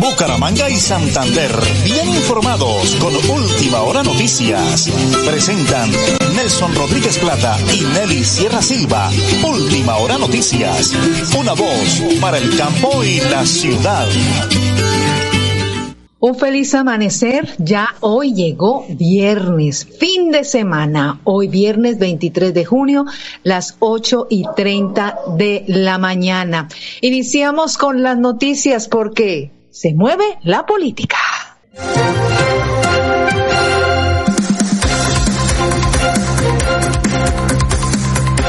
Bucaramanga y Santander, bien informados con Última Hora Noticias. Presentan Nelson Rodríguez Plata y Nelly Sierra Silva. Última Hora Noticias. Una voz para el campo y la ciudad. Un feliz amanecer, ya hoy llegó viernes, fin de semana, hoy viernes 23 de junio, las 8 y 30 de la mañana. Iniciamos con las noticias porque se mueve la política.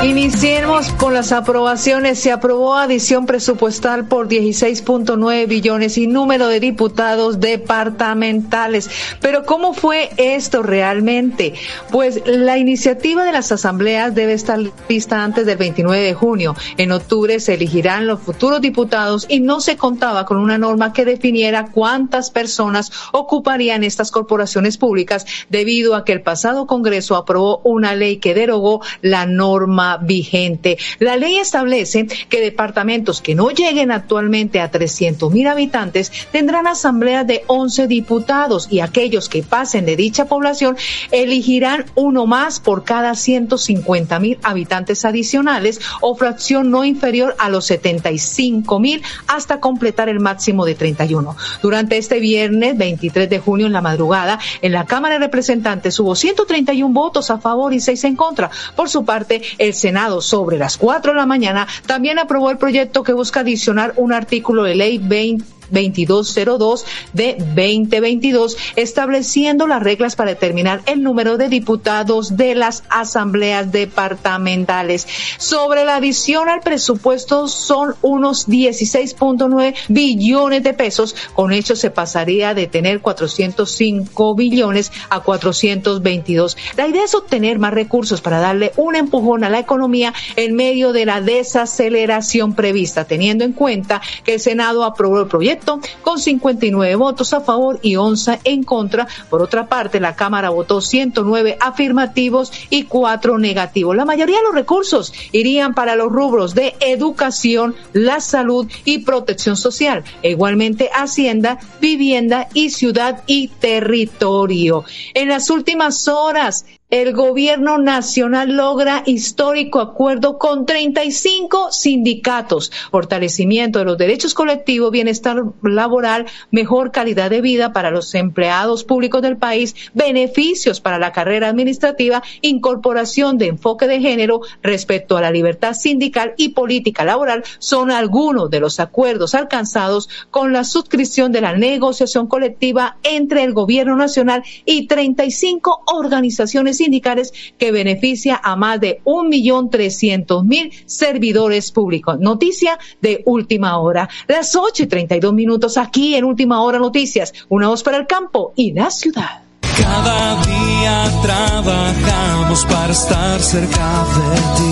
Iniciemos con las aprobaciones. Se aprobó adición presupuestal por 16.9 billones y número de diputados departamentales. Pero ¿cómo fue esto realmente? Pues la iniciativa de las asambleas debe estar lista antes del 29 de junio. En octubre se elegirán los futuros diputados y no se contaba con una norma que definiera cuántas personas ocuparían estas corporaciones públicas debido a que el pasado Congreso aprobó una ley que derogó la norma vigente. La ley establece que departamentos que no lleguen actualmente a 300 mil habitantes tendrán asambleas de 11 diputados y aquellos que pasen de dicha población elegirán uno más por cada 150 mil habitantes adicionales o fracción no inferior a los 75 mil hasta completar el máximo de 31. Durante este viernes 23 de junio en la madrugada en la Cámara de Representantes hubo 131 votos a favor y 6 en contra. Por su parte, el Senado sobre las 4 de la mañana también aprobó el proyecto que busca adicionar un artículo de ley 20 2202 de 2022, estableciendo las reglas para determinar el número de diputados de las asambleas departamentales. Sobre la adición al presupuesto son unos 16.9 billones de pesos. Con hecho se pasaría de tener 405 billones a 422. La idea es obtener más recursos para darle un empujón a la economía en medio de la desaceleración prevista, teniendo en cuenta que el Senado aprobó el proyecto con 59 votos a favor y 11 en contra. Por otra parte, la Cámara votó 109 afirmativos y 4 negativos. La mayoría de los recursos irían para los rubros de educación, la salud y protección social. E igualmente Hacienda, vivienda y ciudad y territorio. En las últimas horas, el gobierno nacional logra histórico acuerdo con 35 sindicatos, fortalecimiento de los derechos colectivos, bienestar laboral, mejor calidad de vida para los empleados públicos del país, beneficios para la carrera administrativa, incorporación de enfoque de género respecto a la libertad sindical y política laboral son algunos de los acuerdos alcanzados con la suscripción de la negociación colectiva entre el gobierno nacional y 35 organizaciones sindicales que beneficia a más de un millón trescientos mil servidores públicos. Noticia de última hora. Las ocho y treinta y dos minutos aquí en Última Hora Noticias. Una voz para el campo y la ciudad. Cada día trabajamos para estar cerca de ti.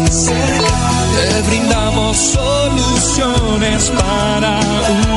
Te brindamos soluciones para un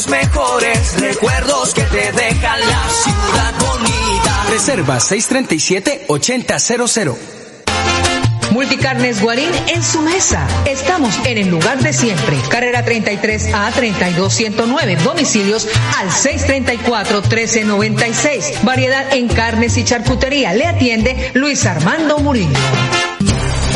Los mejores recuerdos que te deja la ciudad bonita. Reserva 637-8000. Multicarnes Guarín en su mesa. Estamos en el lugar de siempre. Carrera 33 a 32109. Domicilios al 634-1396. Variedad en carnes y charcutería. Le atiende Luis Armando Murillo.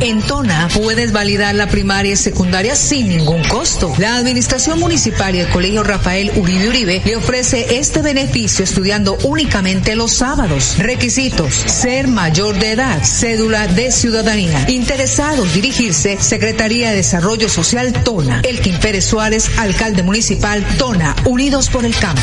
En Tona puedes validar la primaria y secundaria sin ningún costo. La Administración Municipal y el Colegio Rafael Uribe Uribe le ofrece este beneficio estudiando únicamente los sábados. Requisitos: ser mayor de edad, cédula de ciudadanía. Interesados dirigirse Secretaría de Desarrollo Social Tona. Elkin Pérez Suárez, alcalde municipal Tona, Unidos por el Campo.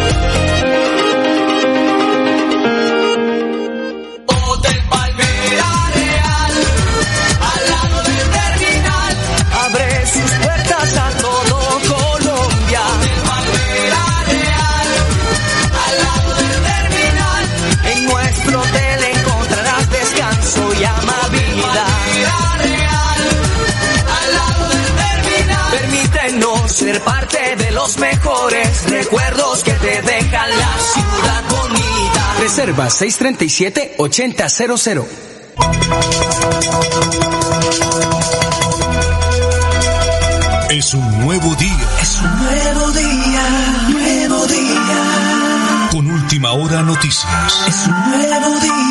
Recuerdos que te deja la ciudad bonita. Reserva 637-8000. Es un nuevo día. Es un nuevo día, nuevo día. Con última hora noticias. Es un nuevo día,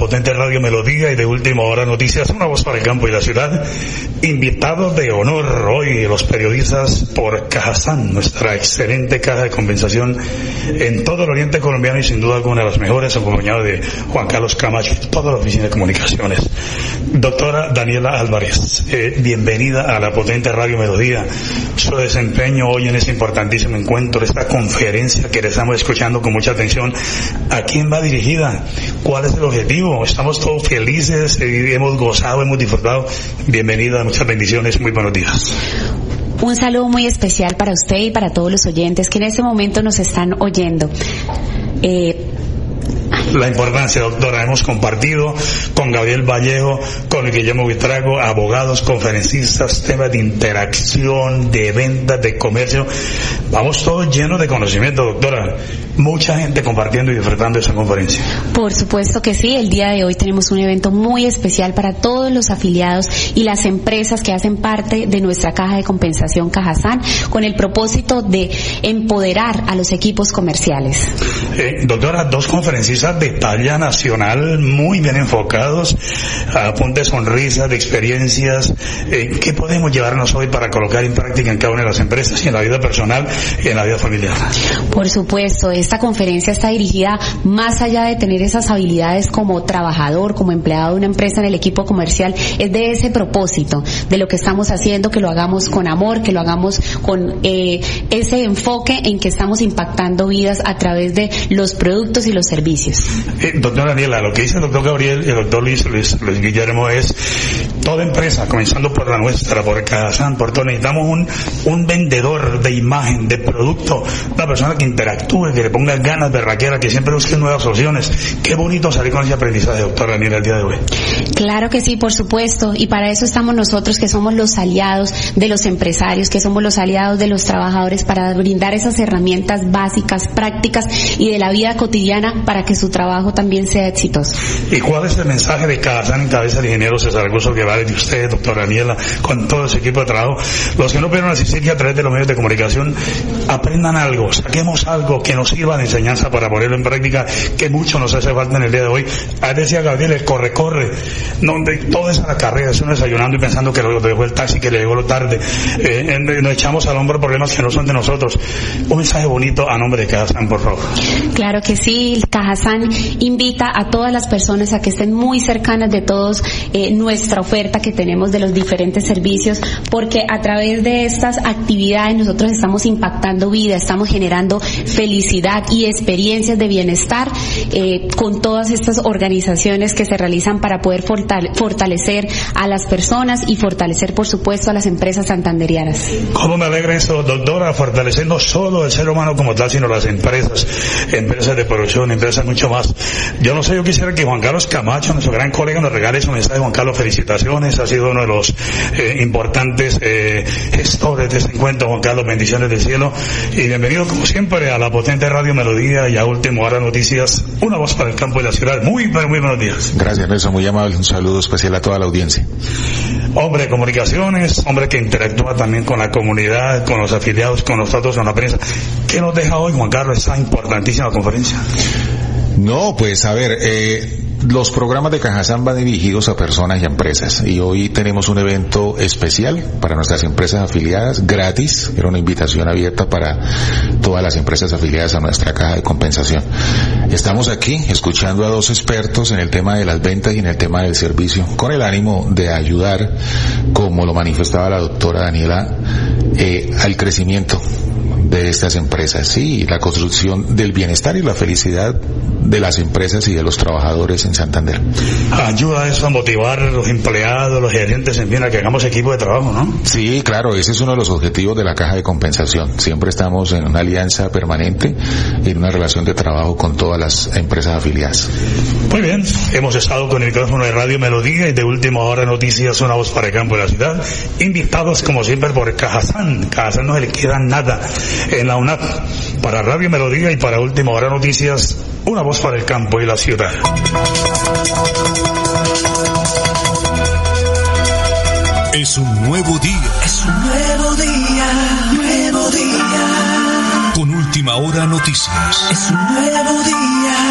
potente radio Melodía y de Última Hora Noticias, una voz para el campo y la ciudad. Invitados de honor hoy los periodistas por Cajazán, nuestra excelente caja de compensación en todo el oriente colombiano y sin duda alguna de las mejores, acompañado de Juan Carlos Camacho y toda la oficina de comunicaciones. Doctora Daniela Álvarez, eh, bienvenida a la potente radio Melodía. Su desempeño hoy en este importantísimo encuentro, esta conferencia que le estamos escuchando con mucha atención, ¿a quién va dirigida? ¿Cuál es el objetivo? Estamos todos felices, eh, hemos gozado, hemos disfrutado. Bienvenida, muchas bendiciones, muy buenos días. Un saludo muy especial para usted y para todos los oyentes que en este momento nos están oyendo. Eh, la importancia, doctora. Hemos compartido con Gabriel Vallejo, con Guillermo Vitrago, abogados, conferencistas, temas de interacción, de ventas, de comercio. Vamos todos llenos de conocimiento, doctora. Mucha gente compartiendo y disfrutando de esa conferencia. Por supuesto que sí, el día de hoy tenemos un evento muy especial para todos los afiliados y las empresas que hacen parte de nuestra caja de compensación Cajazán con el propósito de empoderar a los equipos comerciales. Eh, doctora, dos conferencistas de talla nacional, muy bien enfocados, a punta de sonrisas, de experiencias. Eh, ¿Qué podemos llevarnos hoy para colocar en práctica en cada una de las empresas y en la vida personal y en la vida familiar? Por supuesto, esta conferencia está dirigida más allá de tener esas habilidades como trabajador, como empleado de una empresa en el equipo comercial, es de ese propósito, de lo que estamos haciendo, que lo hagamos con amor, que lo hagamos con eh, ese enfoque en que estamos impactando vidas a través de los productos y los servicios. Eh, doctor Daniela, lo que dice el doctor Gabriel y el doctor Luis, Luis, Guillermo es, toda empresa, comenzando por la nuestra, por Cajazán, por todo, necesitamos un, un vendedor de imagen, de producto, una persona que interactúe, que le ponga ganas de raquera, que siempre busque nuevas opciones. Qué bonito salir con ese aprendizaje, doctor Daniela, el día de hoy. Claro que sí, por supuesto, y para eso estamos nosotros que somos los aliados de los empresarios, que somos los aliados de los trabajadores para brindar esas herramientas básicas, prácticas y de la vida cotidiana para que su trabajo también sea exitoso. ¿Y cuál es el mensaje de Cajazán en cabeza del ingeniero César Augusto Guevara de usted, doctor Daniela, con todo ese equipo de trabajo? Los que no pudieron asistir a través de los medios de comunicación, aprendan algo, saquemos algo que nos sirva de enseñanza para ponerlo en práctica, que mucho nos hace falta en el día de hoy. Ahí decía Gabriel, el corre, corre, donde todo es a la carrera, es uno desayunando y pensando que lo dejó el taxi, que le llegó lo tarde, eh, nos echamos al hombro problemas que no son de nosotros. Un mensaje bonito a nombre de Cajazán, por favor. Claro que sí, Cajazán invita a todas las personas a que estén muy cercanas de todos eh, nuestra oferta que tenemos de los diferentes servicios, porque a través de estas actividades nosotros estamos impactando vida, estamos generando felicidad y experiencias de bienestar eh, con todas estas organizaciones que se realizan para poder fortalecer a las personas y fortalecer, por supuesto, a las empresas santanderianas. ¿Cómo me alegra eso, doctora? Fortalecer no solo el ser humano como tal, sino las empresas, empresas de producción, empresas mucho más. Yo no sé, yo quisiera que Juan Carlos Camacho, nuestro gran colega, nos regale su mensaje. Juan Carlos, felicitaciones, ha sido uno de los eh, importantes eh, gestores de este encuentro. Juan Carlos, bendiciones del cielo. Y bienvenido, como siempre, a la potente Radio Melodía y a Último Hora Noticias, una voz para el campo y la ciudad. Muy, muy buenos días. Gracias, Nelson, muy amable. Un saludo especial a toda la audiencia. Hombre de comunicaciones, hombre que interactúa también con la comunidad, con los afiliados, con nosotros, con la prensa. ¿Qué nos deja hoy, Juan Carlos, esta importantísima conferencia? No, pues a ver, eh, los programas de Cajazán van dirigidos a personas y empresas y hoy tenemos un evento especial para nuestras empresas afiliadas, gratis, era una invitación abierta para todas las empresas afiliadas a nuestra caja de compensación. Estamos aquí escuchando a dos expertos en el tema de las ventas y en el tema del servicio, con el ánimo de ayudar, como lo manifestaba la doctora Daniela, eh, al crecimiento de estas empresas, sí, la construcción del bienestar y la felicidad de las empresas y de los trabajadores en Santander. Ayuda eso a motivar a los empleados, los gerentes, en fin, a que hagamos equipo de trabajo, ¿no? Sí, claro, ese es uno de los objetivos de la caja de compensación. Siempre estamos en una alianza permanente y en una relación de trabajo con todas las empresas afiliadas. Muy bien, hemos estado con el micrófono de Radio Melodía y de última hora noticias, una voz para el campo de la ciudad, invitados como siempre por Cajazán. Cajazán no se le queda nada en la UNAP. Para Radio Melodía y para Última Hora Noticias, una voz para el campo y la ciudad. Es un nuevo día. Es un nuevo día, nuevo día. Con Última Hora Noticias. Es un nuevo día,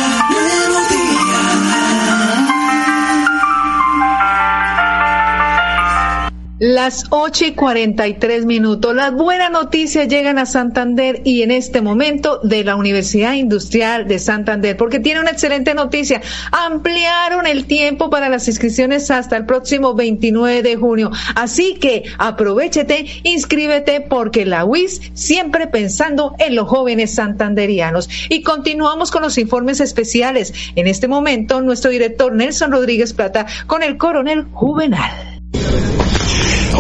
Las ocho y cuarenta y tres minutos. Las buenas noticias llegan a Santander y en este momento de la Universidad Industrial de Santander, porque tiene una excelente noticia. Ampliaron el tiempo para las inscripciones hasta el próximo 29 de junio. Así que aprovechete, inscríbete, porque la UIS siempre pensando en los jóvenes santanderianos. Y continuamos con los informes especiales. En este momento, nuestro director Nelson Rodríguez Plata con el coronel Juvenal.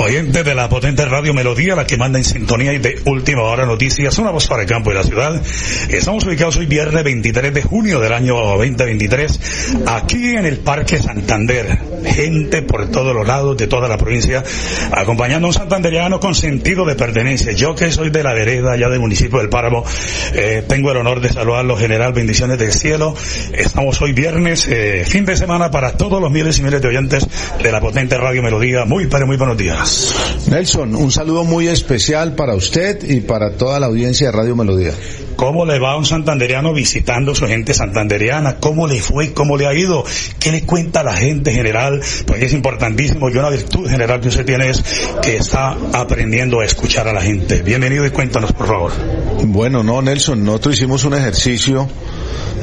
Oyente de la potente radio Melodía, la que manda en sintonía y de última hora noticias, una voz para el campo y la ciudad. Estamos ubicados hoy viernes 23 de junio del año 2023, aquí en el Parque Santander. Gente por todos los lados de toda la provincia, acompañando a un santanderiano con sentido de pertenencia. Yo que soy de la vereda, ya del municipio del Páramo, eh, tengo el honor de saludarlo, general, bendiciones del cielo. Estamos hoy viernes, eh, fin de semana para todos los miles y miles de oyentes de la potente radio Melodía. Muy, pero muy buenos días. Nelson, un saludo muy especial para usted y para toda la audiencia de Radio Melodía. ¿Cómo le va a un santanderiano visitando a su gente santanderiana? ¿Cómo le fue? ¿Cómo le ha ido? ¿Qué le cuenta a la gente general? Pues es importantísimo y una virtud general que usted tiene es que está aprendiendo a escuchar a la gente. Bienvenido y cuéntanos, por favor. Bueno, no, Nelson, nosotros hicimos un ejercicio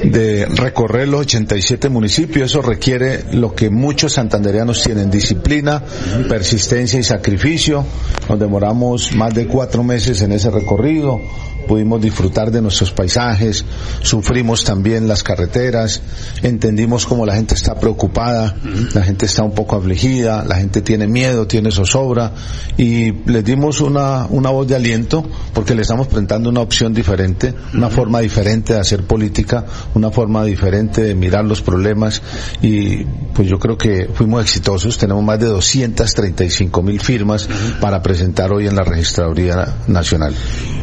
de recorrer los 87 municipios. Eso requiere lo que muchos santanderianos tienen, disciplina, persistencia y sacrificio. Nos demoramos más de cuatro meses en ese recorrido pudimos disfrutar de nuestros paisajes, sufrimos también las carreteras, entendimos cómo la gente está preocupada, la gente está un poco afligida, la gente tiene miedo, tiene zozobra y les dimos una, una voz de aliento porque le estamos presentando una opción diferente, una forma diferente de hacer política, una forma diferente de mirar los problemas y pues yo creo que fuimos exitosos, tenemos más de 235 mil firmas para presentar hoy en la Registraduría Nacional.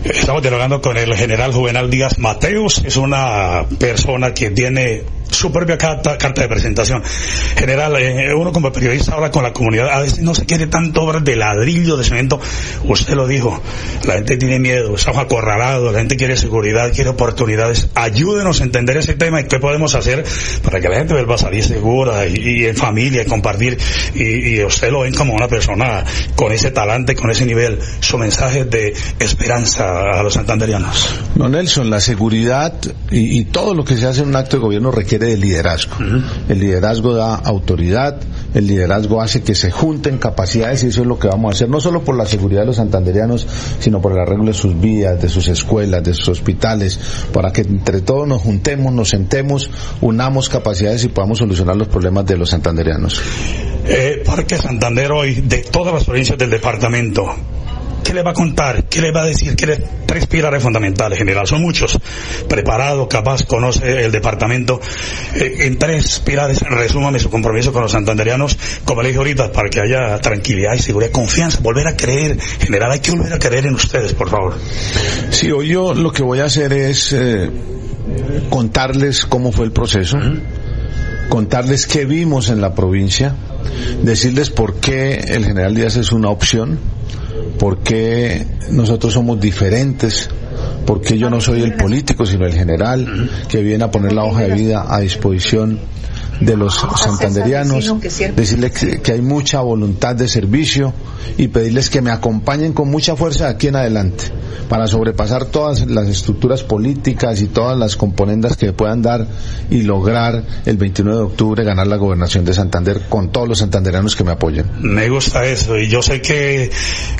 Estamos dialogando con el general Juvenal Díaz Mateos, es una persona que tiene su propia carta, carta de presentación. General, eh, uno como periodista habla con la comunidad, a veces no se quiere tanto obra de ladrillo, de cemento. Usted lo dijo, la gente tiene miedo, estamos acorralados, la gente quiere seguridad, quiere oportunidades. Ayúdenos a entender ese tema y qué podemos hacer para que la gente vuelva a salir segura y, en familia, y compartir. Y, usted lo ven como una persona con ese talante, con ese nivel. Su mensaje de esperanza a los santanderianos. No, Nelson, la seguridad y, y todo lo que se hace en un acto de gobierno requiere de liderazgo. El liderazgo da autoridad, el liderazgo hace que se junten capacidades y eso es lo que vamos a hacer, no solo por la seguridad de los santanderianos, sino por el arreglo de sus vías, de sus escuelas, de sus hospitales, para que entre todos nos juntemos, nos sentemos, unamos capacidades y podamos solucionar los problemas de los santanderianos. Eh, Parque Santander hoy, de todas las provincias del departamento, ¿Qué le va a contar? ¿Qué le va a decir? ¿Qué le, tres pilares fundamentales, general? Son muchos. Preparado, capaz, conoce el departamento. Eh, en tres pilares, resúmame su compromiso con los santanderianos, como le dije ahorita, para que haya tranquilidad y seguridad, confianza, volver a creer. General, hay que volver a creer en ustedes, por favor. Sí, hoy yo lo que voy a hacer es eh, contarles cómo fue el proceso. Contarles qué vimos en la provincia, decirles por qué el general Díaz es una opción, por qué nosotros somos diferentes, por qué yo no soy el político, sino el general que viene a poner la hoja de vida a disposición de los santanderianos, decirles que, que, hay mucha voluntad de servicio y pedirles que me acompañen con mucha fuerza aquí en adelante para sobrepasar todas las estructuras políticas y todas las componendas que puedan dar y lograr el 29 de octubre ganar la gobernación de Santander con todos los santanderianos que me apoyen. Me gusta eso y yo sé que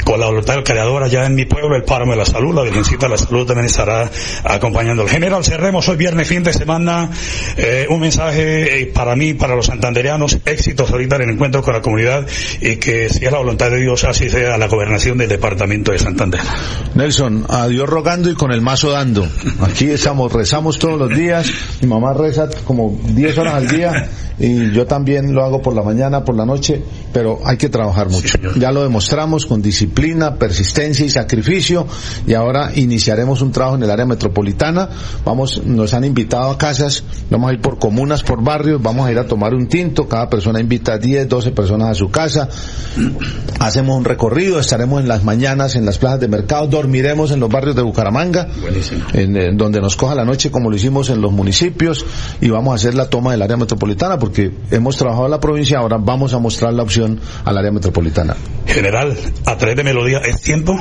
con la voluntad del creador allá en mi pueblo, el Páramo de la Salud, la Virgencita de la Salud también estará acompañando. El general, cerremos hoy viernes, fin de semana, eh, un mensaje eh, para mí, para los santanderianos, éxitos ahorita en el encuentro con la comunidad y que si es la voluntad de Dios, así sea la gobernación del departamento de Santander. Nelson, a Dios rogando y con el mazo dando. Aquí estamos, rezamos todos los días. Mi mamá reza como 10 horas al día y yo también lo hago por la mañana, por la noche, pero hay que trabajar mucho. Ya lo demostramos con disciplina, persistencia y sacrificio y ahora iniciaremos un trabajo en el área metropolitana. Vamos, nos han invitado a casas, vamos a ir por comunas, por barrios, vamos a ir a tomar un tinto, cada persona invita a 10, 12 personas a su casa. Hacemos un recorrido, estaremos en las mañanas en las plazas de mercado, dormiremos en los barrios de Bucaramanga, en, en, donde nos coja la noche como lo hicimos en los municipios y vamos a hacer la toma del área metropolitana porque hemos trabajado en la provincia, ahora vamos a mostrar la opción al área metropolitana. General, a través de Melodía, ¿es tiempo?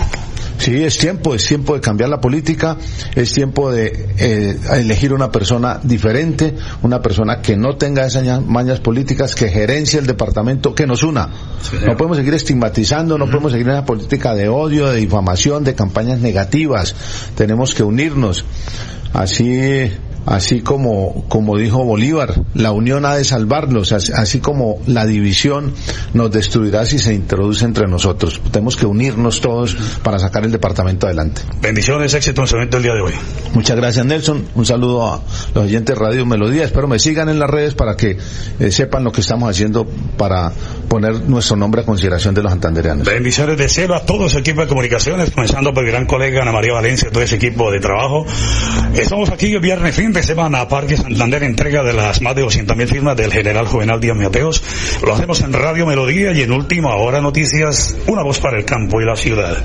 Sí, es tiempo, es tiempo de cambiar la política, es tiempo de eh, elegir una persona diferente, una persona que no tenga esas mañas políticas, que gerencie el departamento, que nos una. Sí, no podemos seguir estigmatizando, no uh -huh. podemos seguir en una política de odio, de difamación, de campañas negativas. Tenemos que unirnos. Así así como, como dijo Bolívar, la unión ha de salvarlos, así como la división nos destruirá si se introduce entre nosotros. Tenemos que unirnos todos para sacar el departamento adelante. Bendiciones, éxito en su evento el día de hoy. Muchas gracias Nelson, un saludo a los oyentes de Radio Melodía, espero me sigan en las redes para que eh, sepan lo que estamos haciendo para poner nuestro nombre a consideración de los santandereanos. Bendiciones de cielo a todo su equipo de comunicaciones, comenzando por mi gran colega Ana María Valencia, todo ese equipo de trabajo. Estamos aquí el viernes fin de semana, Parque Santander, entrega de las más de 200.000 firmas del general Juvenal Díaz Mateos. Lo hacemos en Radio Melodía y en Última Hora Noticias, una voz para el campo y la ciudad.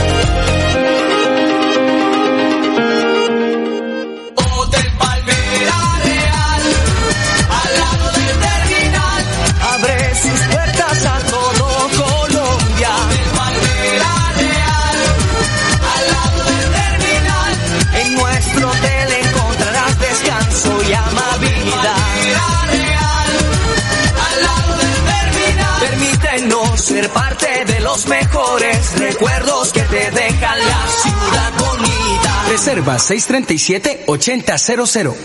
Reserva 637-8000.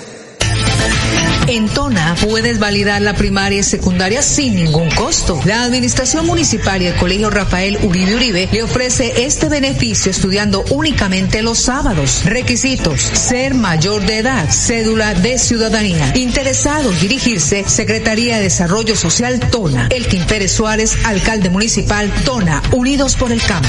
En Tona puedes validar la primaria y secundaria sin ningún costo. La Administración Municipal y el Colegio Rafael Uribe Uribe le ofrece este beneficio estudiando únicamente los sábados. Requisitos: ser mayor de edad, cédula de ciudadanía. Interesados dirigirse Secretaría de Desarrollo Social Tona. El Pérez Suárez, alcalde municipal Tona, Unidos por el Campo.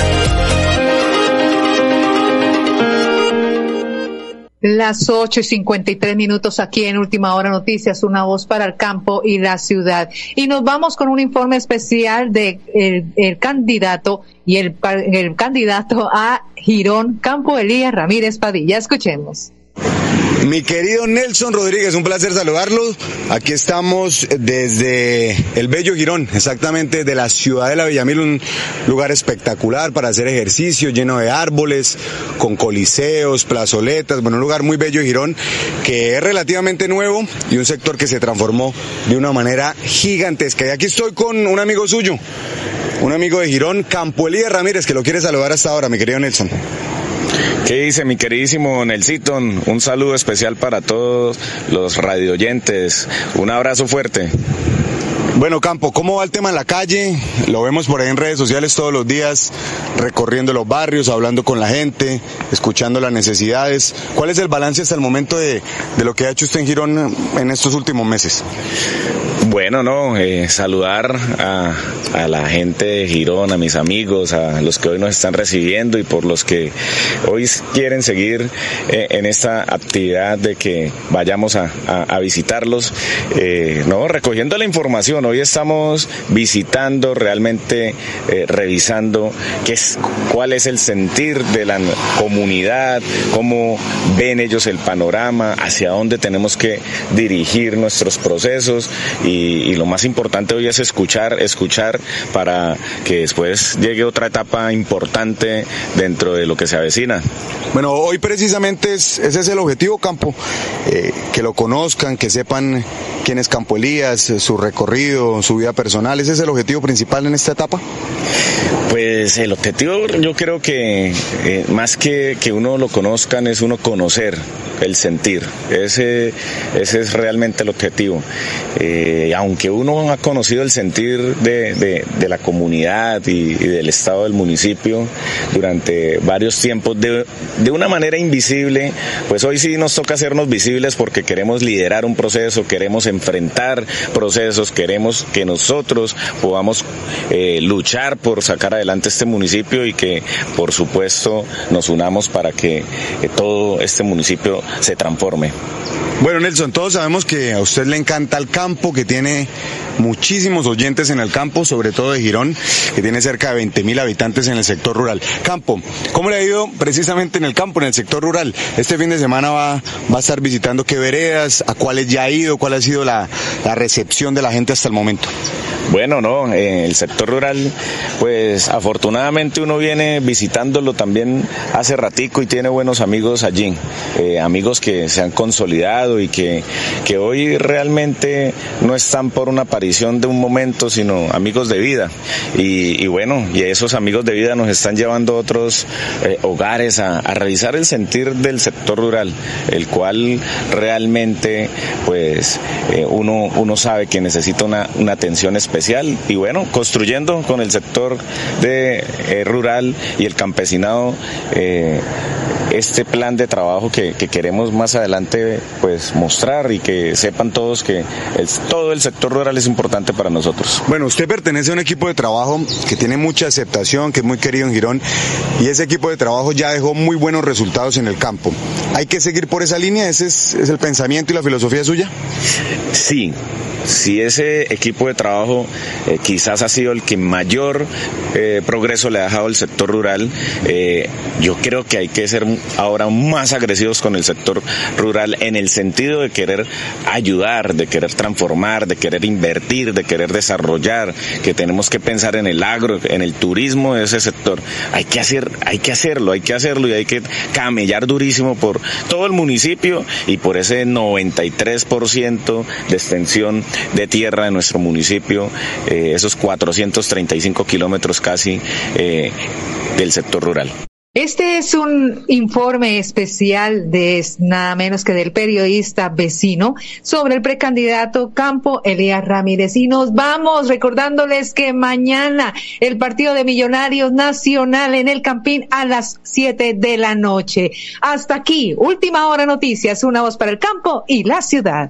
Las ocho y cincuenta y tres minutos aquí en Última Hora Noticias, una voz para el campo y la ciudad. Y nos vamos con un informe especial de el, candidato y el, el candidato a Girón, Campo Elías Ramírez Padilla. Escuchemos. Mi querido Nelson Rodríguez, un placer saludarlo. Aquí estamos desde el Bello Girón, exactamente de la ciudad de la Villamil, un lugar espectacular para hacer ejercicio, lleno de árboles, con coliseos, plazoletas, bueno, un lugar muy bello Girón que es relativamente nuevo y un sector que se transformó de una manera gigantesca. Y aquí estoy con un amigo suyo, un amigo de Girón, Campo Elías Ramírez, que lo quiere saludar hasta ahora, mi querido Nelson. ¿Qué dice mi queridísimo Nelsiton? Un saludo especial para todos los radioyentes. Un abrazo fuerte. Bueno, Campo, ¿cómo va el tema en la calle? Lo vemos por ahí en redes sociales todos los días, recorriendo los barrios, hablando con la gente, escuchando las necesidades. ¿Cuál es el balance hasta el momento de, de lo que ha hecho usted en Girón en estos últimos meses? Bueno, no, eh, saludar a, a, la gente de Girón, a mis amigos, a los que hoy nos están recibiendo y por los que hoy quieren seguir eh, en esta actividad de que vayamos a, visitarlos, eh, no, recogiendo la información. Hoy estamos visitando, realmente eh, revisando qué es, cuál es el sentir de la comunidad, cómo ven ellos el panorama, hacia dónde tenemos que dirigir nuestros procesos y y, lo más importante hoy es escuchar, escuchar para que después llegue otra etapa importante dentro de lo que se avecina. Bueno, hoy precisamente es, ese es el objetivo, Campo, eh, que lo conozcan, que sepan quién es Campo Elías, su recorrido, su vida personal, ese es el objetivo principal en esta etapa. Pues el objetivo yo creo que eh, más que que uno lo conozcan es uno conocer el sentir. Ese, ese es realmente el objetivo. Eh, aunque uno ha conocido el sentir de, de, de la comunidad y, y, del estado del municipio durante varios tiempos de, de una manera invisible, pues hoy sí nos toca hacernos visibles porque queremos liderar un proceso, queremos enfrentar procesos, queremos que nosotros podamos eh, luchar por sacar adelante este municipio y que por supuesto nos unamos para que eh, todo este municipio se transforme. Bueno, Nelson, todos sabemos que a usted le encanta el campo, que tiene tiene muchísimos oyentes en el campo, sobre todo de Girón, que tiene cerca de 20 mil habitantes en el sector rural. Campo, ¿cómo le ha ido precisamente en el campo, en el sector rural? Este fin de semana va, va a estar visitando qué veredas, a cuáles ya ha ido, cuál ha sido la, recepción de la gente hasta el momento. Bueno, no, en el sector rural, pues afortunadamente uno viene visitándolo también hace ratico y tiene buenos amigos allí, eh, amigos que se han consolidado y que, que hoy realmente no están por una aparición de un momento, sino amigos de vida. Y, bueno, y esos amigos de vida nos están llevando a otros eh, hogares a, revisar el sentir del sector rural, el cual realmente, pues, eh, uno, uno sabe que necesita una, una atención especial y bueno, construyendo con el sector de eh, rural y el campesinado este plan de trabajo que, que, queremos más adelante pues mostrar y que sepan todos que el, todo el sector rural es importante para nosotros. Bueno, usted pertenece a un equipo de trabajo que tiene mucha aceptación, que es muy querido en Girón y ese equipo de trabajo ya dejó muy buenos resultados en el campo. ¿Hay que seguir por esa línea? ¿Ese es, es el pensamiento y la filosofía suya? Sí, si ese equipo de trabajo eh, quizás ha sido el que mayor eh, progreso le ha dejado al sector rural, eh, yo creo que hay que ser ahora más agresivos con el sector rural en el sentido de querer ayudar, de querer transformar, de querer invertir, de querer desarrollar, que tenemos que pensar en el agro, en el turismo de ese sector. Hay que hacer, hay que hacerlo, hay que hacerlo y hay que camellar durísimo por todo el municipio y por ese 93% de extensión de tierra de nuestro municipio, eh, esos 435 kilómetros casi eh, del sector rural. Este es un informe especial de nada menos que del periodista vecino sobre el precandidato Campo Elías Ramírez. Y nos vamos recordándoles que mañana el partido de Millonarios Nacional en el Campín a las 7 de la noche. Hasta aquí, última hora noticias, una voz para el campo y la ciudad.